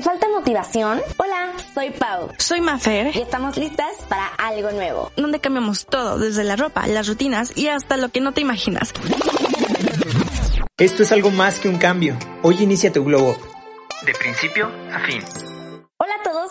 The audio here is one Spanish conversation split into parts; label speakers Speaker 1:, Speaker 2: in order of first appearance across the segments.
Speaker 1: ¿Te falta motivación? Hola, soy Pau.
Speaker 2: Soy Mafer.
Speaker 1: Y estamos listas para algo nuevo.
Speaker 2: Donde cambiamos todo, desde la ropa, las rutinas y hasta lo que no te imaginas.
Speaker 3: Esto es algo más que un cambio. Hoy inicia tu globo. De principio a fin.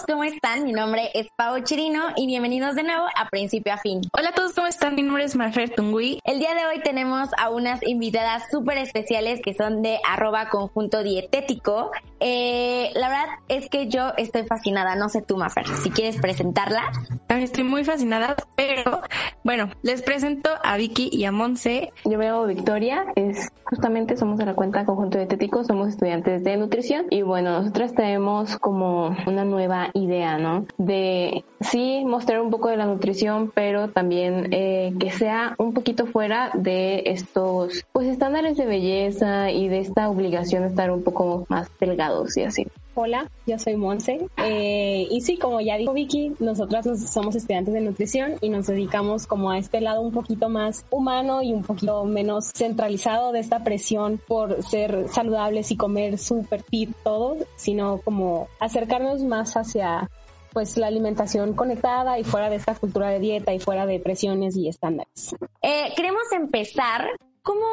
Speaker 1: ¿Cómo están? Mi nombre es Pau Chirino y bienvenidos de nuevo a Principio a Fin.
Speaker 2: Hola a todos, ¿cómo están? Mi nombre es Marfer Tungui.
Speaker 1: El día de hoy tenemos a unas invitadas súper especiales que son de arroba conjunto dietético. Eh, la verdad es que yo estoy fascinada, no sé tú, Mafer, si quieres presentarlas.
Speaker 2: Estoy muy fascinada, pero bueno, les presento a Vicky y a Monse.
Speaker 4: Yo veo Victoria, es justamente somos de la cuenta Conjunto Dietético, somos estudiantes de nutrición y bueno, nosotros tenemos como una nueva idea, ¿no? De sí mostrar un poco de la nutrición, pero también eh, que sea un poquito fuera de estos pues estándares de belleza y de esta obligación de estar un poco más delgados y así.
Speaker 5: Hola, yo soy Monse eh, y sí, como ya dijo Vicky, nosotras somos estudiantes de nutrición y nos dedicamos como a este lado un poquito más humano y un poquito menos centralizado de esta presión por ser saludables y comer súper fit todo, sino como acercarnos más hacia pues la alimentación conectada y fuera de esta cultura de dieta y fuera de presiones y estándares.
Speaker 1: Eh, queremos empezar ¿Cómo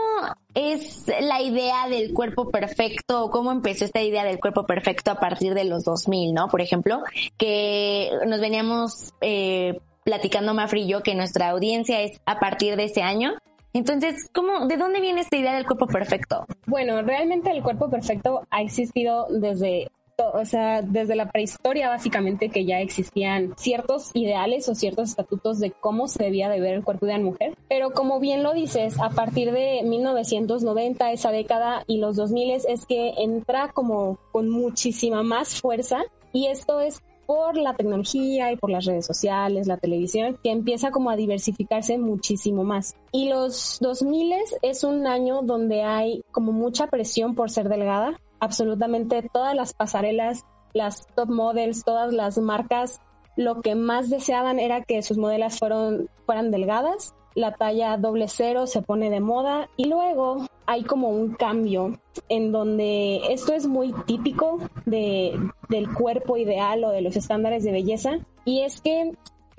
Speaker 1: es la idea del cuerpo perfecto? ¿Cómo empezó esta idea del cuerpo perfecto a partir de los 2000, no? Por ejemplo, que nos veníamos eh, platicando Mafri y yo que nuestra audiencia es a partir de ese año. Entonces, ¿cómo, ¿de dónde viene esta idea del cuerpo perfecto?
Speaker 5: Bueno, realmente el cuerpo perfecto ha existido desde o sea, desde la prehistoria básicamente que ya existían ciertos ideales o ciertos estatutos de cómo se debía de ver el cuerpo de una mujer. Pero como bien lo dices, a partir de 1990, esa década y los 2000 es que entra como con muchísima más fuerza y esto es por la tecnología y por las redes sociales, la televisión, que empieza como a diversificarse muchísimo más. Y los 2000 es un año donde hay como mucha presión por ser delgada, absolutamente todas las pasarelas, las top models, todas las marcas, lo que más deseaban era que sus modelos fueron, fueran delgadas. La talla doble cero se pone de moda y luego hay como un cambio en donde esto es muy típico de, del cuerpo ideal o de los estándares de belleza y es que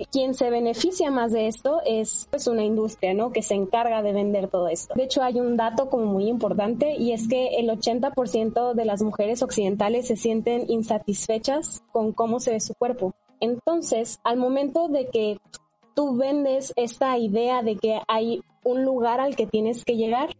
Speaker 5: quien se beneficia más de esto es pues una industria, ¿no? Que se encarga de vender todo esto. De hecho, hay un dato como muy importante y es que el 80% de las mujeres occidentales se sienten insatisfechas con cómo se ve su cuerpo. Entonces, al momento de que tú vendes esta idea de que hay un lugar al que tienes que llegar,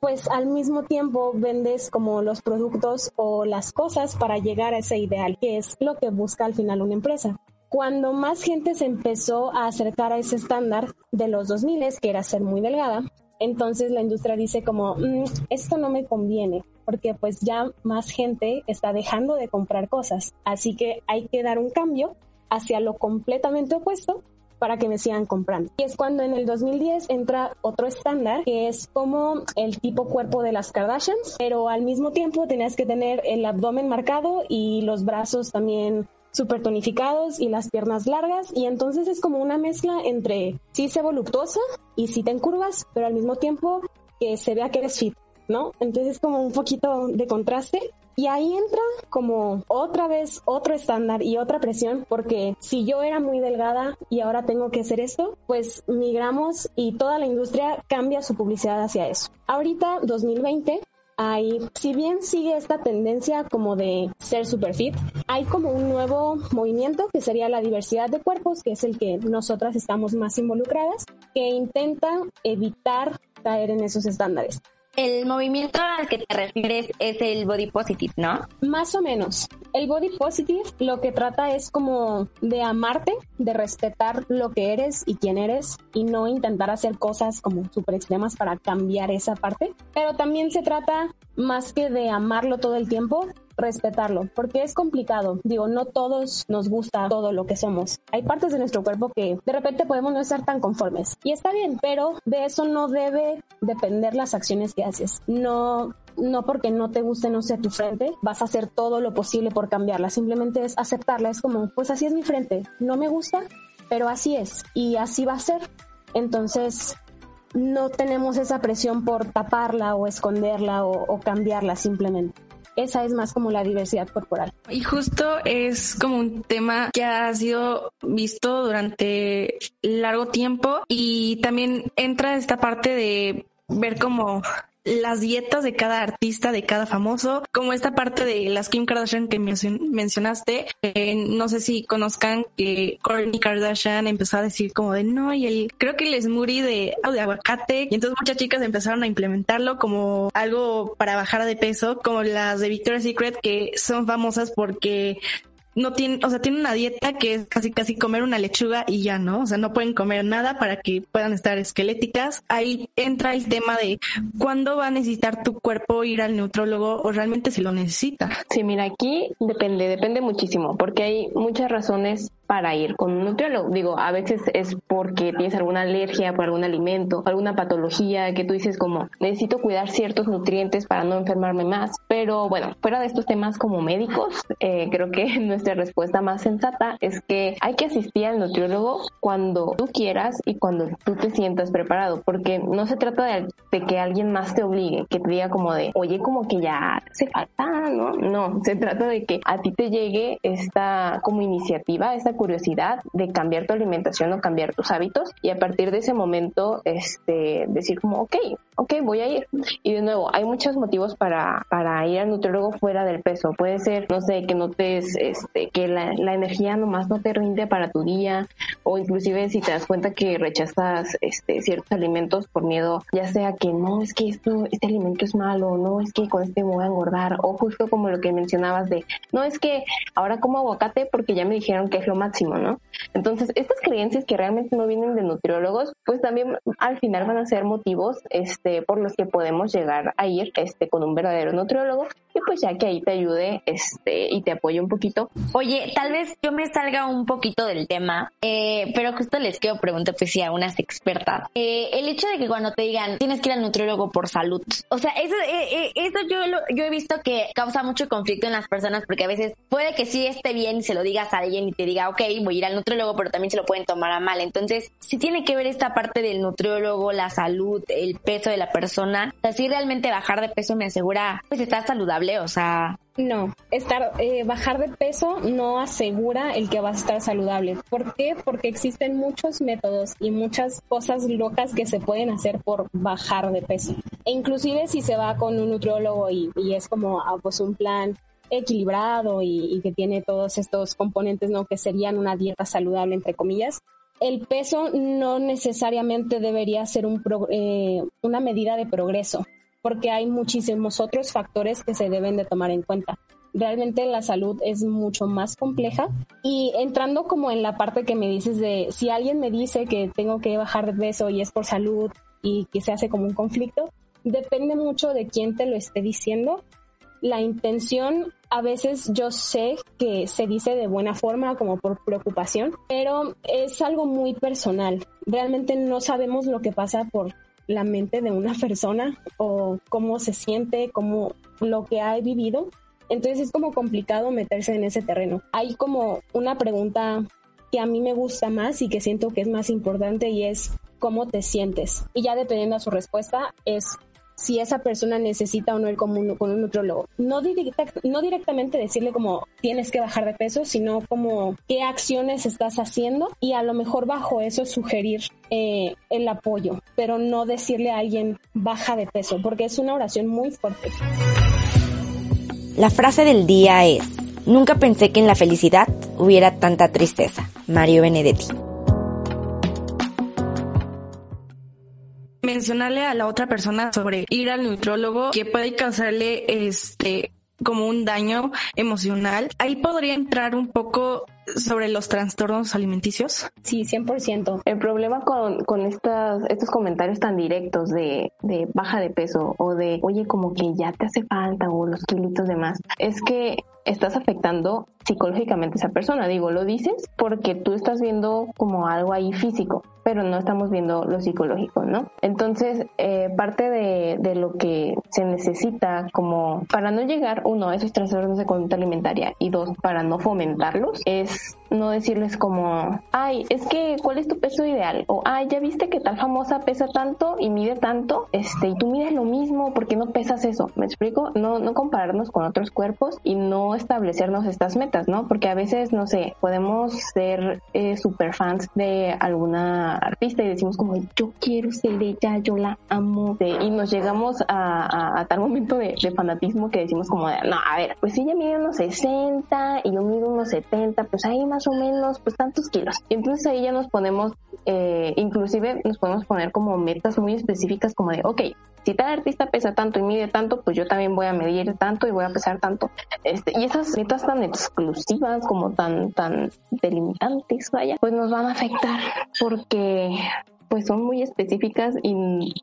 Speaker 5: pues al mismo tiempo vendes como los productos o las cosas para llegar a ese ideal, que es lo que busca al final una empresa cuando más gente se empezó a acercar a ese estándar de los 2000, que era ser muy delgada, entonces la industria dice como, mm, esto no me conviene, porque pues ya más gente está dejando de comprar cosas, así que hay que dar un cambio hacia lo completamente opuesto para que me sigan comprando. Y es cuando en el 2010 entra otro estándar que es como el tipo cuerpo de las Kardashians, pero al mismo tiempo tenías que tener el abdomen marcado y los brazos también súper tonificados y las piernas largas y entonces es como una mezcla entre sí se voluptuosa y sí te encurvas, pero al mismo tiempo que se vea que eres fit, ¿no? Entonces es como un poquito de contraste y ahí entra como otra vez otro estándar y otra presión, porque si yo era muy delgada y ahora tengo que hacer esto, pues migramos y toda la industria cambia su publicidad hacia eso. Ahorita, 2020, hay, si bien sigue esta tendencia como de ser super fit, hay como un nuevo movimiento que sería la diversidad de cuerpos, que es el que nosotras estamos más involucradas, que intenta evitar caer en esos estándares.
Speaker 1: El movimiento al que te refieres es el body positive, ¿no?
Speaker 5: Más o menos. El body positive lo que trata es como de amarte, de respetar lo que eres y quién eres y no intentar hacer cosas como súper extremas para cambiar esa parte. Pero también se trata más que de amarlo todo el tiempo, respetarlo, porque es complicado. Digo, no todos nos gusta todo lo que somos. Hay partes de nuestro cuerpo que de repente podemos no estar tan conformes. Y está bien, pero de eso no debe depender las acciones que haces. No no porque no te guste, no sea tu frente, vas a hacer todo lo posible por cambiarla. Simplemente es aceptarla. Es como, pues así es mi frente. No me gusta, pero así es. Y así va a ser. Entonces, no tenemos esa presión por taparla o esconderla o, o cambiarla simplemente. Esa es más como la diversidad corporal.
Speaker 2: Y justo es como un tema que ha sido visto durante largo tiempo y también entra esta parte de ver como las dietas de cada artista, de cada famoso, como esta parte de las Kim Kardashian que mencionaste. Eh, no sé si conozcan que Kourtney Kardashian empezó a decir como de no, y el, creo que el smoothie de, de aguacate, y entonces muchas chicas empezaron a implementarlo como algo para bajar de peso, como las de Victoria's Secret que son famosas porque no tienen, o sea, tienen una dieta que es casi casi comer una lechuga y ya, ¿no? O sea, no pueden comer nada para que puedan estar esqueléticas. Ahí entra el tema de cuándo va a necesitar tu cuerpo ir al neutrólogo o realmente si lo necesita.
Speaker 4: Sí, mira, aquí depende, depende muchísimo, porque hay muchas razones para ir con un nutriólogo. Digo, a veces es porque tienes alguna alergia por algún alimento, alguna patología que tú dices como necesito cuidar ciertos nutrientes para no enfermarme más. Pero bueno, fuera de estos temas como médicos, eh, creo que nuestra respuesta más sensata es que hay que asistir al nutriólogo cuando tú quieras y cuando tú te sientas preparado, porque no se trata de, que alguien más te obligue, que te diga como de, oye, como que ya se falta, ¿no? No, se trata de que a ti te llegue esta como iniciativa, esta curiosidad de cambiar tu alimentación o cambiar tus hábitos y a partir de ese momento este, decir como, ok, ok, voy a ir. Y de nuevo, hay muchos motivos para, para ir al nutriólogo fuera del peso. Puede ser, no sé, que notes este, que la, la energía nomás no te rinde para tu día o inclusive si te das cuenta que rechazas este, ciertos alimentos por miedo, ya sea que no, es que esto, este alimento es malo, no, es que con este me voy a engordar o justo como lo que mencionabas de, no, es que ahora como aguacate porque ya me dijeron que es lo máximo, ¿no? Entonces, estas creencias que realmente no vienen de nutriólogos, pues también al final van a ser motivos este, por los que podemos llegar a ir este, con un verdadero nutriólogo y pues ya que ahí te ayude este, y te apoye un poquito.
Speaker 1: Oye, tal vez yo me salga un poquito del tema, eh, pero justo les quiero preguntar, pues sí, a unas expertas. Eh, el hecho de que cuando te digan tienes que ir al nutriólogo por salud, o sea, eso, eh, eso yo, yo he visto que causa mucho conflicto en las personas porque a veces puede que sí esté bien y se lo digas a alguien y te diga, ok, voy a ir al nutriólogo, pero también se lo pueden tomar a mal. Entonces, si tiene que ver esta parte del nutriólogo, la salud, el peso de la persona. O sea, si realmente bajar de peso me asegura, pues estar saludable, o sea,
Speaker 5: no, estar eh, bajar de peso no asegura el que vas a estar saludable. ¿Por qué? Porque existen muchos métodos y muchas cosas locas que se pueden hacer por bajar de peso. E inclusive si se va con un nutriólogo y, es como ah, pues un plan equilibrado y, que tiene todos estos componentes, ¿no? Que serían una dieta saludable, entre comillas. El peso no necesariamente debería ser un eh, una medida de progreso, porque hay muchísimos otros factores que se deben de tomar en cuenta. Realmente la salud es mucho más compleja y entrando como en la parte que me dices de si alguien me dice que tengo que bajar de peso y es por salud y que se hace como un conflicto, depende mucho de quién te lo esté diciendo la intención a veces yo sé que se dice de buena forma como por preocupación, pero es algo muy personal. Realmente no sabemos lo que pasa por la mente de una persona o cómo se siente, cómo lo que ha vivido. Entonces es como complicado meterse en ese terreno. Hay como una pregunta que a mí me gusta más y que siento que es más importante y es cómo te sientes. Y ya dependiendo de su respuesta es si esa persona necesita o no ir con un, con un nutrólogo. No, no directamente decirle como tienes que bajar de peso, sino como qué acciones estás haciendo y a lo mejor bajo eso sugerir eh, el apoyo, pero no decirle a alguien baja de peso, porque es una oración muy fuerte.
Speaker 1: La frase del día es, nunca pensé que en la felicidad hubiera tanta tristeza. Mario Benedetti.
Speaker 2: Mencionarle a la otra persona sobre ir al neutrólogo que puede causarle este como un daño emocional. Ahí podría entrar un poco sobre los trastornos alimenticios.
Speaker 5: Sí, 100%.
Speaker 4: El problema con, con estas, estos comentarios tan directos de, de baja de peso o de, oye, como que ya te hace falta o los kilitos de más, es que estás afectando psicológicamente a esa persona. Digo, lo dices porque tú estás viendo como algo ahí físico, pero no estamos viendo lo psicológico, ¿no? Entonces, eh, parte de, de, lo que se necesita como para no llegar, uno, a esos trastornos de conducta alimentaria y dos, para no fomentarlos, es no decirles como, ay, es que, ¿cuál es tu peso ideal? O, ay, ya viste que tal famosa pesa tanto y mide tanto, este, y tú mides lo mismo, ¿por qué no pesas eso? ¿Me explico? No, no compararnos con otros cuerpos y no establecernos estas metas, ¿no? Porque a veces, no sé, podemos ser eh, super fans de alguna artista y decimos como, yo quiero ser ella, yo la amo, y nos llegamos a, tal momento de, fanatismo que decimos como, no, a ver, pues ella mide unos 60 y yo mido unos 70, pues ahí más o menos, pues tantos kilos. Y entonces ahí ya nos ponemos, eh, inclusive nos podemos poner como metas muy específicas como de, ok, si tal artista pesa tanto y mide tanto, pues yo también voy a medir tanto y voy a pesar tanto. Este, y esas metas tan exclusivas como tan, tan delimitantes, vaya, pues nos van a afectar porque pues son muy específicas y,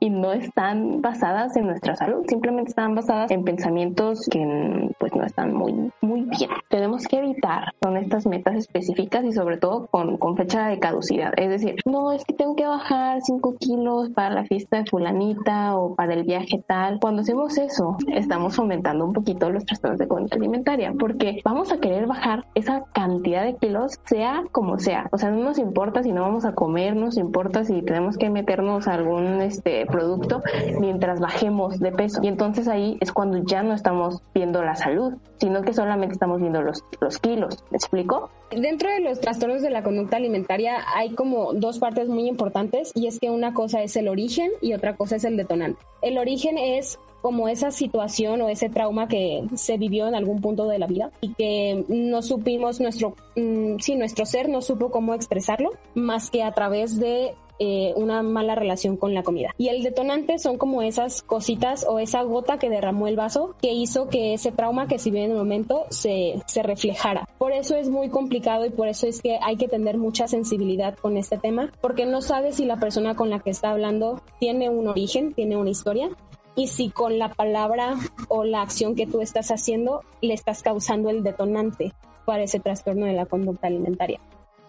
Speaker 4: y, no están basadas en nuestra salud, simplemente están basadas en pensamientos que pues no están muy, muy bien. Tenemos que evitar con estas metas específicas y sobre todo con, con fecha de caducidad. Es decir, no, es que tengo que bajar 5 kilos para la fiesta de fulanita o para el viaje tal. Cuando hacemos eso, estamos fomentando un poquito los trastornos de conducta alimentaria porque vamos a querer bajar esa cantidad de kilos sea como sea. O sea, no nos importa si no vamos a comer, no nos importa y tenemos que meternos algún este producto mientras bajemos de peso. Y entonces ahí es cuando ya no estamos viendo la salud, sino que solamente estamos viendo los, los kilos. ¿Me explico?
Speaker 5: Dentro de los trastornos de la conducta alimentaria hay como dos partes muy importantes y es que una cosa es el origen y otra cosa es el detonante. El origen es como esa situación o ese trauma que se vivió en algún punto de la vida y que no supimos nuestro, mm, sí, nuestro ser no supo cómo expresarlo más que a través de eh, una mala relación con la comida. Y el detonante son como esas cositas o esa gota que derramó el vaso que hizo que ese trauma que se vive en el momento se, se reflejara. Por eso es muy complicado y por eso es que hay que tener mucha sensibilidad con este tema, porque no sabes si la persona con la que está hablando tiene un origen, tiene una historia y si con la palabra o la acción que tú estás haciendo le estás causando el detonante para ese trastorno de la conducta alimentaria.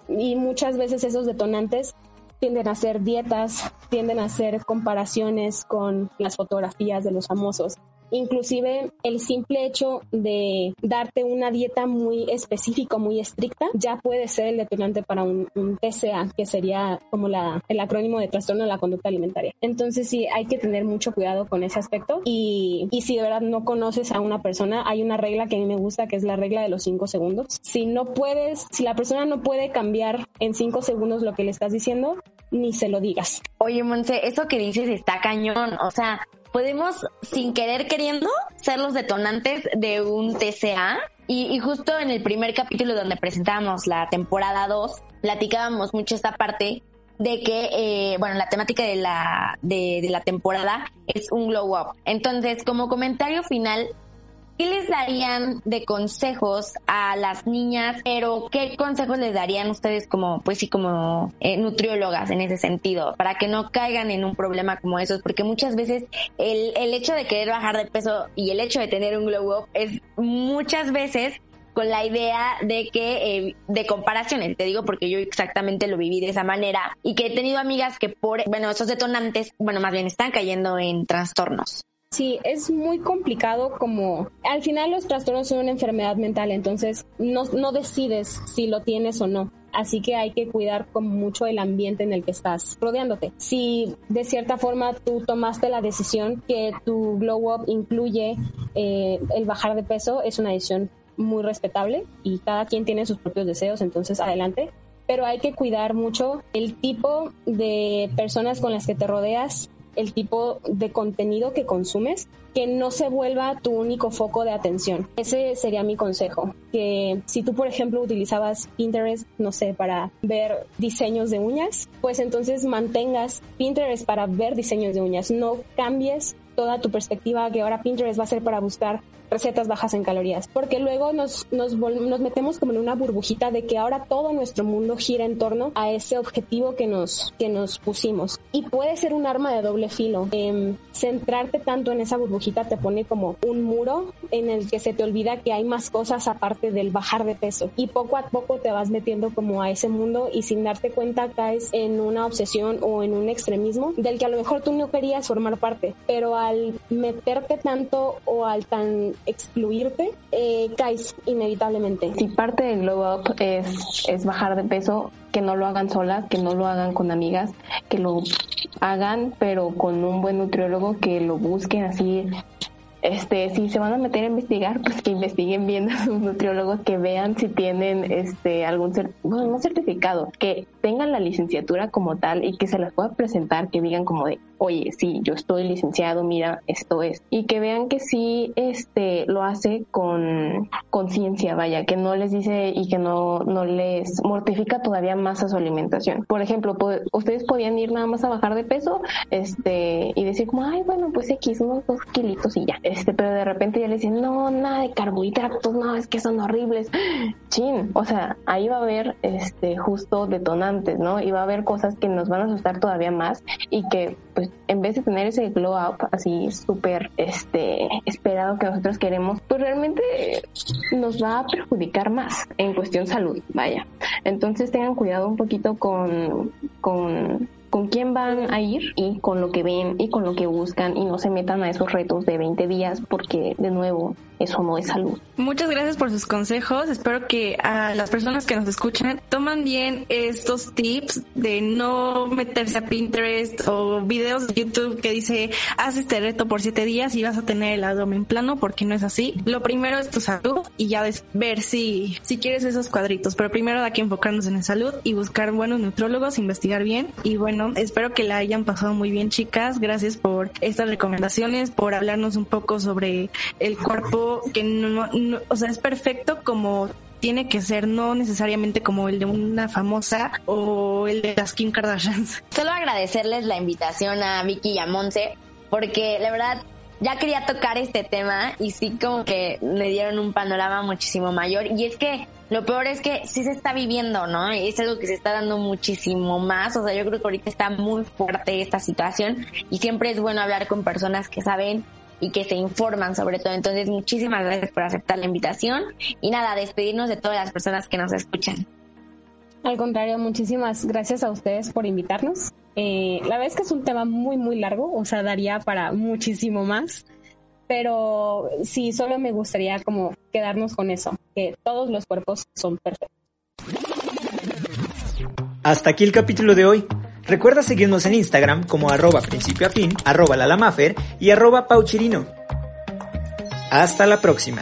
Speaker 5: Y muchas veces esos detonantes tienden a hacer dietas, tienden a hacer comparaciones con las fotografías de los famosos, Inclusive el simple hecho de darte una dieta muy específica, muy estricta, ya puede ser el detonante para un, TCA, que sería como la, el acrónimo de trastorno de la conducta alimentaria. Entonces sí, hay que tener mucho cuidado con ese aspecto y, y si de verdad no conoces a una persona, hay una regla que a mí me gusta que es la regla de los cinco segundos. Si no puedes, si la persona no puede cambiar en cinco segundos lo que le estás diciendo, ni se lo digas.
Speaker 1: Oye, Monse, eso que dices está cañón. O sea, podemos, sin querer queriendo, ser los detonantes de un TCA. Y, justo en el primer capítulo donde presentábamos la temporada 2, platicábamos mucho esta parte de que, eh, bueno, la temática de la, de la temporada es un glow up. Entonces, como comentario final, ¿Qué les darían de consejos a las niñas? Pero ¿qué consejos les darían ustedes como, pues sí, como eh, nutriólogas en ese sentido? Para que no caigan en un problema como esos, porque muchas veces el, el hecho de querer bajar de peso y el hecho de tener un glow up es muchas veces con la idea de que, eh, de comparaciones, te digo porque yo exactamente lo viví de esa manera y que he tenido amigas que por, bueno, esos detonantes, bueno, más bien están cayendo en trastornos.
Speaker 5: Sí, es muy complicado como al final los trastornos son una enfermedad mental, entonces no, decides si lo tienes o no. Así que hay que cuidar con mucho el ambiente en el que estás rodeándote. Si de cierta forma tú tomaste la decisión que tu glow up incluye eh, el bajar de peso, es una decisión muy respetable y cada quien tiene sus propios deseos, entonces adelante pero hay que cuidar mucho el tipo de personas con las que te rodeas el tipo de contenido que consumes, que no se vuelva tu único foco de atención. Ese sería mi consejo, que si tú, por ejemplo, utilizabas Pinterest, no sé, para ver diseños de uñas, pues entonces mantengas Pinterest para ver diseños de uñas, no cambies toda tu perspectiva que ahora Pinterest va a ser para buscar recetas bajas en calorías, porque luego nos, nos, nos, metemos como en una burbujita de que ahora todo nuestro mundo gira en torno a ese objetivo que nos, que nos pusimos. Y puede ser un arma de doble filo. Eh, centrarte tanto en esa burbujita te pone como un muro en el que se te olvida que hay más cosas aparte del bajar de peso. Y poco a poco te vas metiendo como a ese mundo y sin darte cuenta caes en una obsesión o en un extremismo del que a lo mejor tú no querías formar parte, pero al meterte tanto o al tan excluirte, eh, caes inevitablemente.
Speaker 4: Si parte del glow up es, es bajar de peso, que no lo hagan solas, que no lo hagan con amigas, que lo hagan pero con un buen nutriólogo, que lo busquen así este, si se van a meter a investigar, pues que investiguen bien a sus nutriólogos, que vean si tienen este algún no certificado, que tengan la licenciatura como tal y que se las pueda presentar, que digan como de, oye, sí, yo estoy licenciado, mira, esto es. Y que vean que sí este, lo hace con conciencia, vaya, que no les dice y que no, no les mortifica todavía más a su alimentación. Por ejemplo, ustedes podían ir nada más a bajar de peso este, y decir como, ay, bueno, pues X, unos dos kilitos y ya. Este, pero de repente ya les dicen, no, nada de carbohidratos, no, es que son horribles. Chin, o sea, ahí va a haber este, justo detonantes, ¿no? Y va a haber cosas que nos van a asustar todavía más y que pues en vez de tener ese glow up así súper este esperado que nosotros queremos, pues realmente nos va a perjudicar más en cuestión salud, vaya. Entonces tengan cuidado un poquito con, con con quién van a ir y con lo que ven y con lo que buscan y no se metan a esos retos de 20 días porque de nuevo eso no es salud.
Speaker 2: Muchas gracias por sus consejos. Espero que a las personas que nos escuchan toman bien estos tips de no meterse a Pinterest o videos de YouTube que dice haz este reto por siete días y vas a tener el abdomen plano porque no es así. Lo primero es tu salud y ya ver si, si quieres esos cuadritos. Pero primero hay que enfocarnos en la salud y buscar buenos nutrólogos, investigar bien. Y bueno, espero que la hayan pasado muy bien chicas. Gracias por estas recomendaciones, por hablarnos un poco sobre el cuerpo que no, o sea, es perfecto como tiene que ser, no necesariamente como el de una famosa o el de las Kim Kardashians.
Speaker 1: Solo agradecerles la invitación a Vicky y a Monse, porque la verdad ya quería tocar este tema y sí como que me dieron un panorama muchísimo mayor. Y es que lo peor es que sí se está viviendo, ¿no? Es algo que se está dando muchísimo más. O sea, yo creo que ahorita está muy fuerte esta situación y siempre es bueno hablar con personas que saben y que se informan sobre todo. Entonces, muchísimas gracias por aceptar la invitación y nada, despedirnos de todas las personas que nos escuchan.
Speaker 5: Al contrario, muchísimas gracias a ustedes por invitarnos. Eh, la verdad es que es un tema muy, muy largo, o sea, daría para muchísimo más, pero sí, solo me gustaría como quedarnos con eso, que todos los cuerpos son perfectos.
Speaker 3: Hasta aquí el capítulo de hoy. Recuerda seguirnos en Instagram como arroba principio a fin, arroba y arroba pauchirino. Hasta la próxima.